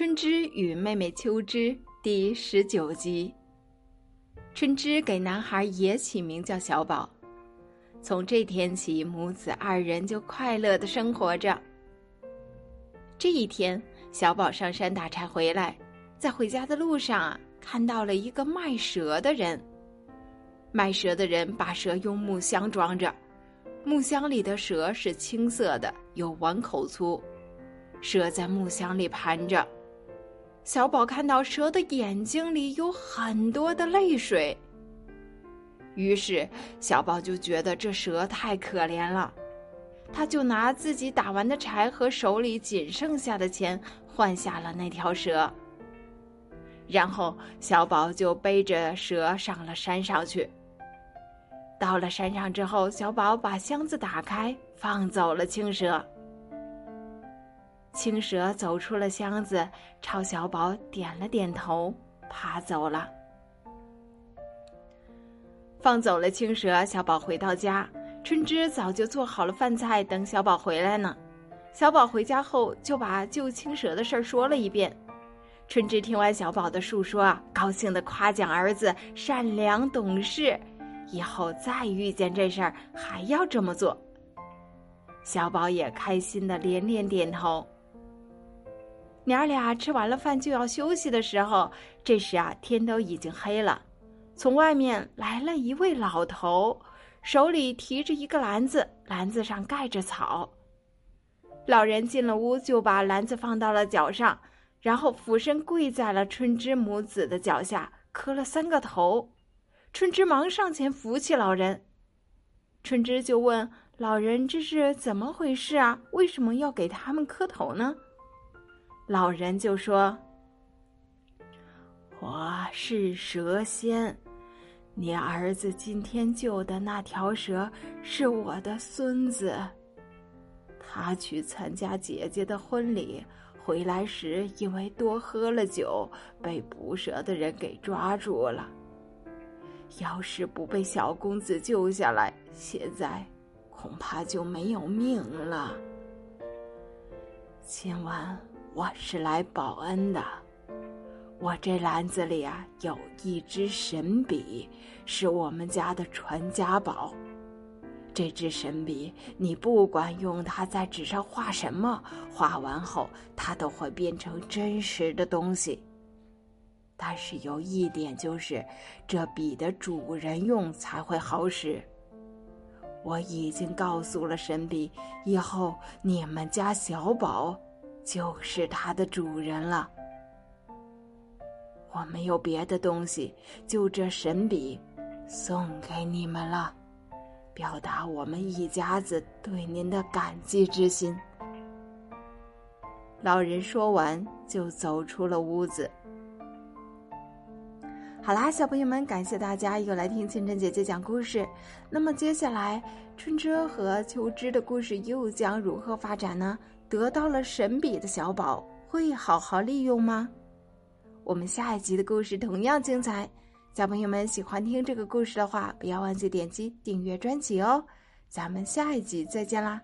春枝与妹妹秋枝第十九集。春枝给男孩也起名叫小宝。从这天起，母子二人就快乐的生活着。这一天，小宝上山打柴回来，在回家的路上啊，看到了一个卖蛇的人。卖蛇的人把蛇用木箱装着，木箱里的蛇是青色的，有碗口粗，蛇在木箱里盘着。小宝看到蛇的眼睛里有很多的泪水，于是小宝就觉得这蛇太可怜了，他就拿自己打完的柴和手里仅剩下的钱换下了那条蛇。然后小宝就背着蛇上了山上去。到了山上之后，小宝把箱子打开，放走了青蛇。青蛇走出了箱子，朝小宝点了点头，爬走了。放走了青蛇，小宝回到家，春枝早就做好了饭菜，等小宝回来呢。小宝回家后，就把救青蛇的事儿说了一遍。春枝听完小宝的述说啊，高兴的夸奖儿子善良懂事，以后再遇见这事儿还要这么做。小宝也开心的连连点头。娘儿俩吃完了饭就要休息的时候，这时啊天都已经黑了。从外面来了一位老头，手里提着一个篮子，篮子上盖着草。老人进了屋，就把篮子放到了脚上，然后俯身跪在了春枝母子的脚下，磕了三个头。春枝忙上前扶起老人，春枝就问老人：“这是怎么回事啊？为什么要给他们磕头呢？”老人就说：“我是蛇仙，你儿子今天救的那条蛇是我的孙子。他去参加姐姐的婚礼，回来时因为多喝了酒，被捕蛇的人给抓住了。要是不被小公子救下来，现在恐怕就没有命了。今晚。”我是来报恩的。我这篮子里啊有一支神笔，是我们家的传家宝。这支神笔，你不管用它在纸上画什么，画完后它都会变成真实的东西。但是有一点就是，这笔的主人用才会好使。我已经告诉了神笔，以后你们家小宝。就是它的主人了。我没有别的东西，就这神笔，送给你们了，表达我们一家子对您的感激之心。老人说完，就走出了屋子。好啦，小朋友们，感谢大家又来听清晨姐姐讲故事。那么接下来，春枝和秋枝的故事又将如何发展呢？得到了神笔的小宝会好好利用吗？我们下一集的故事同样精彩，小朋友们喜欢听这个故事的话，不要忘记点击订阅专辑哦。咱们下一集再见啦！